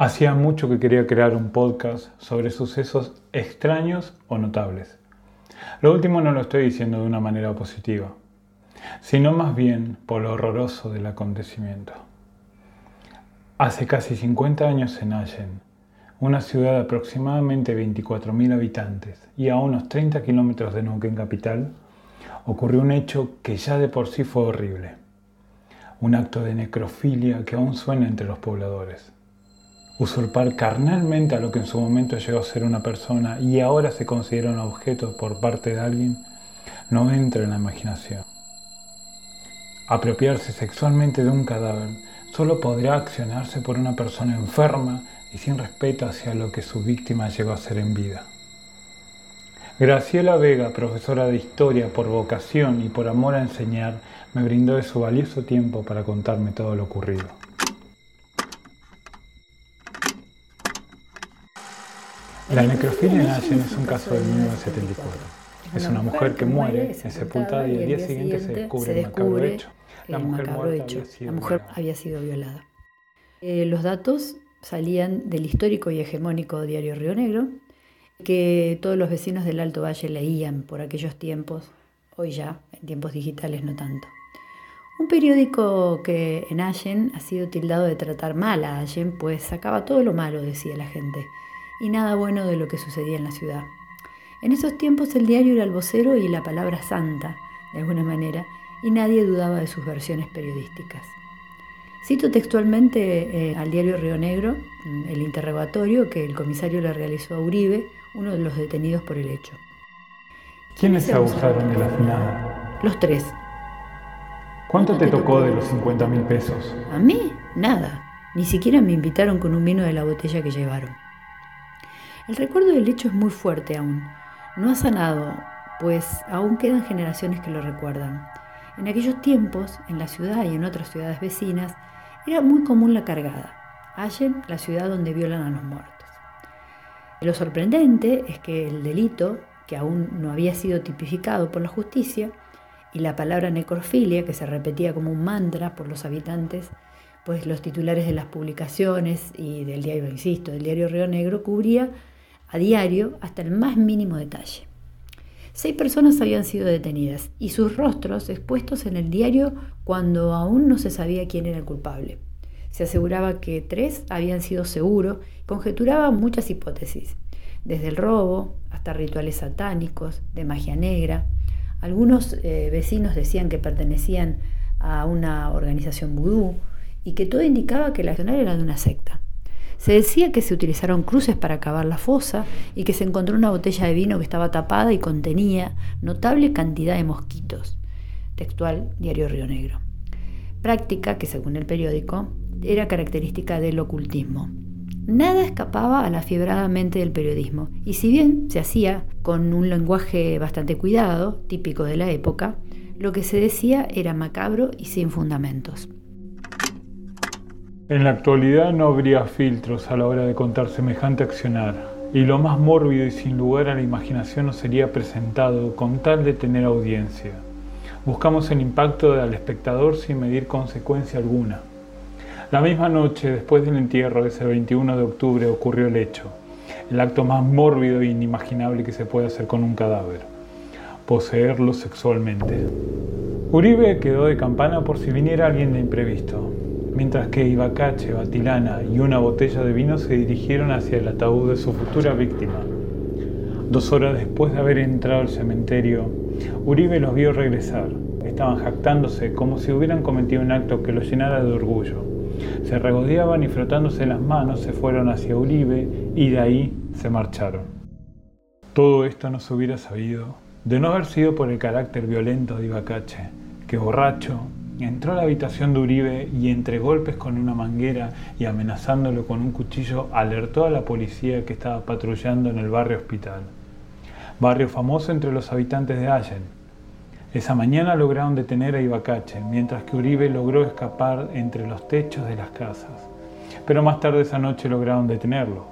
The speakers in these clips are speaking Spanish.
Hacía mucho que quería crear un podcast sobre sucesos extraños o notables. Lo último no lo estoy diciendo de una manera positiva, sino más bien por lo horroroso del acontecimiento. Hace casi 50 años en Allen, una ciudad de aproximadamente 24.000 habitantes y a unos 30 kilómetros de Neuquén capital, ocurrió un hecho que ya de por sí fue horrible. Un acto de necrofilia que aún suena entre los pobladores. Usurpar carnalmente a lo que en su momento llegó a ser una persona y ahora se considera un objeto por parte de alguien, no entra en la imaginación. Apropiarse sexualmente de un cadáver solo podrá accionarse por una persona enferma y sin respeto hacia lo que su víctima llegó a ser en vida. Graciela Vega, profesora de historia por vocación y por amor a enseñar, me brindó de su valioso tiempo para contarme todo lo ocurrido. La necrofilia en Allen es un caso de 1974. Es una mujer que muere, es sepultada y al día siguiente se descubre el macabro hecho. La mujer, la mujer había sido violada. Eh, los datos salían del histórico y hegemónico diario Río Negro, que todos los vecinos del Alto Valle leían por aquellos tiempos, hoy ya, en tiempos digitales no tanto. Un periódico que en Allen ha sido tildado de tratar mal a Allen, pues sacaba todo lo malo, decía la gente, y nada bueno de lo que sucedía en la ciudad. En esos tiempos el diario era el vocero y la palabra santa, de alguna manera, y nadie dudaba de sus versiones periodísticas. Cito textualmente eh, al diario Río Negro el interrogatorio que el comisario le realizó a Uribe, uno de los detenidos por el hecho. ¿Quiénes se abusaron de la finada? Los tres. ¿Cuánto te tocó de los 50 mil pesos? A mí, nada. Ni siquiera me invitaron con un vino de la botella que llevaron. El recuerdo del hecho es muy fuerte aún. No ha sanado, pues aún quedan generaciones que lo recuerdan. En aquellos tiempos, en la ciudad y en otras ciudades vecinas, era muy común la cargada. Allen, la ciudad donde violan a los muertos. Lo sorprendente es que el delito, que aún no había sido tipificado por la justicia, y la palabra necrofilia, que se repetía como un mantra por los habitantes, pues los titulares de las publicaciones y del diario, insisto, del diario Río Negro, cubría a diario hasta el más mínimo detalle. Seis personas habían sido detenidas y sus rostros expuestos en el diario cuando aún no se sabía quién era el culpable. Se aseguraba que tres habían sido seguros, conjeturaba muchas hipótesis, desde el robo hasta rituales satánicos, de magia negra. Algunos eh, vecinos decían que pertenecían a una organización vudú y que todo indicaba que la accionar era de una secta. Se decía que se utilizaron cruces para cavar la fosa y que se encontró una botella de vino que estaba tapada y contenía notable cantidad de mosquitos. Textual Diario Río Negro. Práctica que, según el periódico, era característica del ocultismo. Nada escapaba a la fiebrada mente del periodismo, y si bien se hacía con un lenguaje bastante cuidado, típico de la época, lo que se decía era macabro y sin fundamentos. En la actualidad no habría filtros a la hora de contar semejante accionar, y lo más mórbido y sin lugar a la imaginación no sería presentado con tal de tener audiencia. Buscamos el impacto al espectador sin medir consecuencia alguna. La misma noche, después del entierro de ese 21 de octubre, ocurrió el hecho, el acto más mórbido e inimaginable que se puede hacer con un cadáver, poseerlo sexualmente. Uribe quedó de campana por si viniera alguien de imprevisto, mientras que Ibacache, Batilana y una botella de vino se dirigieron hacia el ataúd de su futura víctima. Dos horas después de haber entrado al cementerio, Uribe los vio regresar. Estaban jactándose como si hubieran cometido un acto que los llenara de orgullo. Se regodeaban y frotándose las manos se fueron hacia Uribe y de ahí se marcharon. Todo esto no se hubiera sabido de no haber sido por el carácter violento de Ibacache, que borracho entró a la habitación de Uribe y entre golpes con una manguera y amenazándolo con un cuchillo alertó a la policía que estaba patrullando en el barrio Hospital, barrio famoso entre los habitantes de Allen, esa mañana lograron detener a Ibacache, mientras que Uribe logró escapar entre los techos de las casas. Pero más tarde esa noche lograron detenerlo.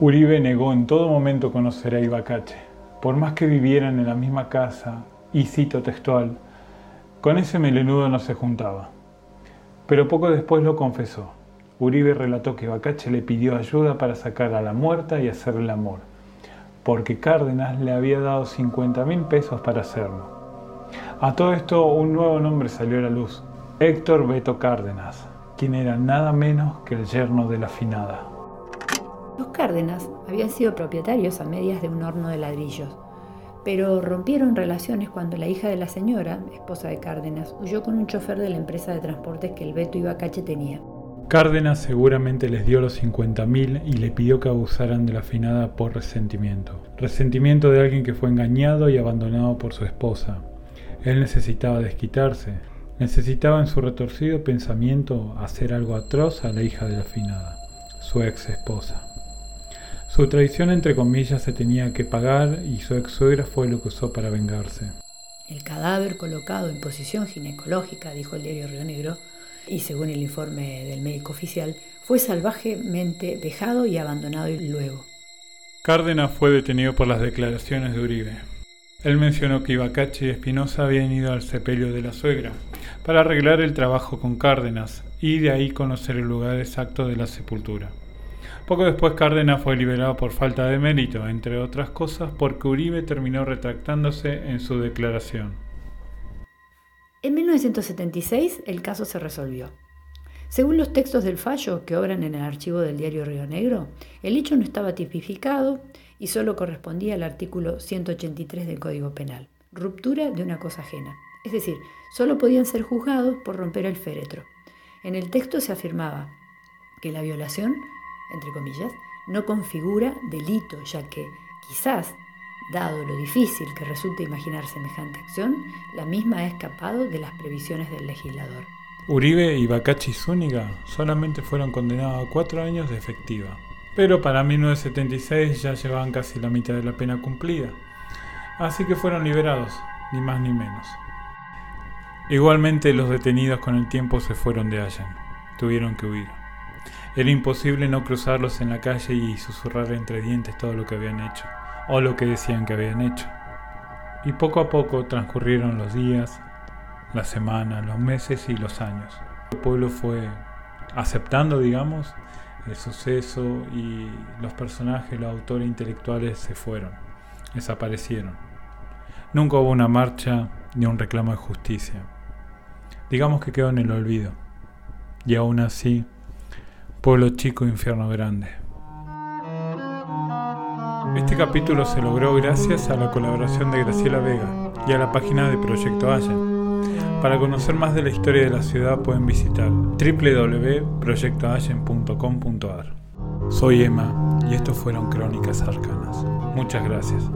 Uribe negó en todo momento conocer a Ibacache, por más que vivieran en la misma casa, y cito textual, con ese melenudo no se juntaba. Pero poco después lo confesó. Uribe relató que Bacache le pidió ayuda para sacar a la muerta y hacerle el amor, porque Cárdenas le había dado 50 mil pesos para hacerlo. A todo esto un nuevo nombre salió a la luz, Héctor Beto Cárdenas, quien era nada menos que el yerno de la finada. Los Cárdenas habían sido propietarios a medias de un horno de ladrillos, pero rompieron relaciones cuando la hija de la señora, esposa de Cárdenas, huyó con un chofer de la empresa de transportes que el Beto Ibacache tenía. Cárdenas seguramente les dio los 50.000 y le pidió que abusaran de la finada por resentimiento. Resentimiento de alguien que fue engañado y abandonado por su esposa. Él necesitaba desquitarse, necesitaba en su retorcido pensamiento hacer algo atroz a la hija de la finada, su ex esposa. Su traición entre comillas se tenía que pagar y su ex suegra fue lo que usó para vengarse. El cadáver colocado en posición ginecológica, dijo el diario Río Negro, y según el informe del médico oficial, fue salvajemente dejado y abandonado luego. Cárdenas fue detenido por las declaraciones de Uribe. Él mencionó que Ibacache y Espinosa habían ido al sepelio de la suegra para arreglar el trabajo con Cárdenas y de ahí conocer el lugar exacto de la sepultura. Poco después Cárdenas fue liberado por falta de mérito, entre otras cosas porque Uribe terminó retractándose en su declaración. En 1976 el caso se resolvió. Según los textos del fallo que obran en el archivo del diario Río Negro, el hecho no estaba tipificado y solo correspondía al artículo 183 del Código Penal, ruptura de una cosa ajena. Es decir, solo podían ser juzgados por romper el féretro. En el texto se afirmaba que la violación entre comillas, no configura delito, ya que quizás, dado lo difícil que resulta imaginar semejante acción, la misma ha escapado de las previsiones del legislador. Uribe y Bacachi Zúñiga solamente fueron condenados a cuatro años de efectiva, pero para 1976 ya llevaban casi la mitad de la pena cumplida, así que fueron liberados, ni más ni menos. Igualmente los detenidos con el tiempo se fueron de Allen, tuvieron que huir. Era imposible no cruzarlos en la calle y susurrar entre dientes todo lo que habían hecho, o lo que decían que habían hecho. Y poco a poco transcurrieron los días, las semanas, los meses y los años. El pueblo fue aceptando, digamos, el suceso y los personajes, los autores intelectuales se fueron, desaparecieron. Nunca hubo una marcha ni un reclamo de justicia. Digamos que quedó en el olvido. Y aún así, Pueblo chico, infierno grande. Este capítulo se logró gracias a la colaboración de Graciela Vega y a la página de Proyecto Allen. Para conocer más de la historia de la ciudad pueden visitar www.proyectoallen.com.ar. Soy Emma y esto fueron Crónicas Arcanas. Muchas gracias.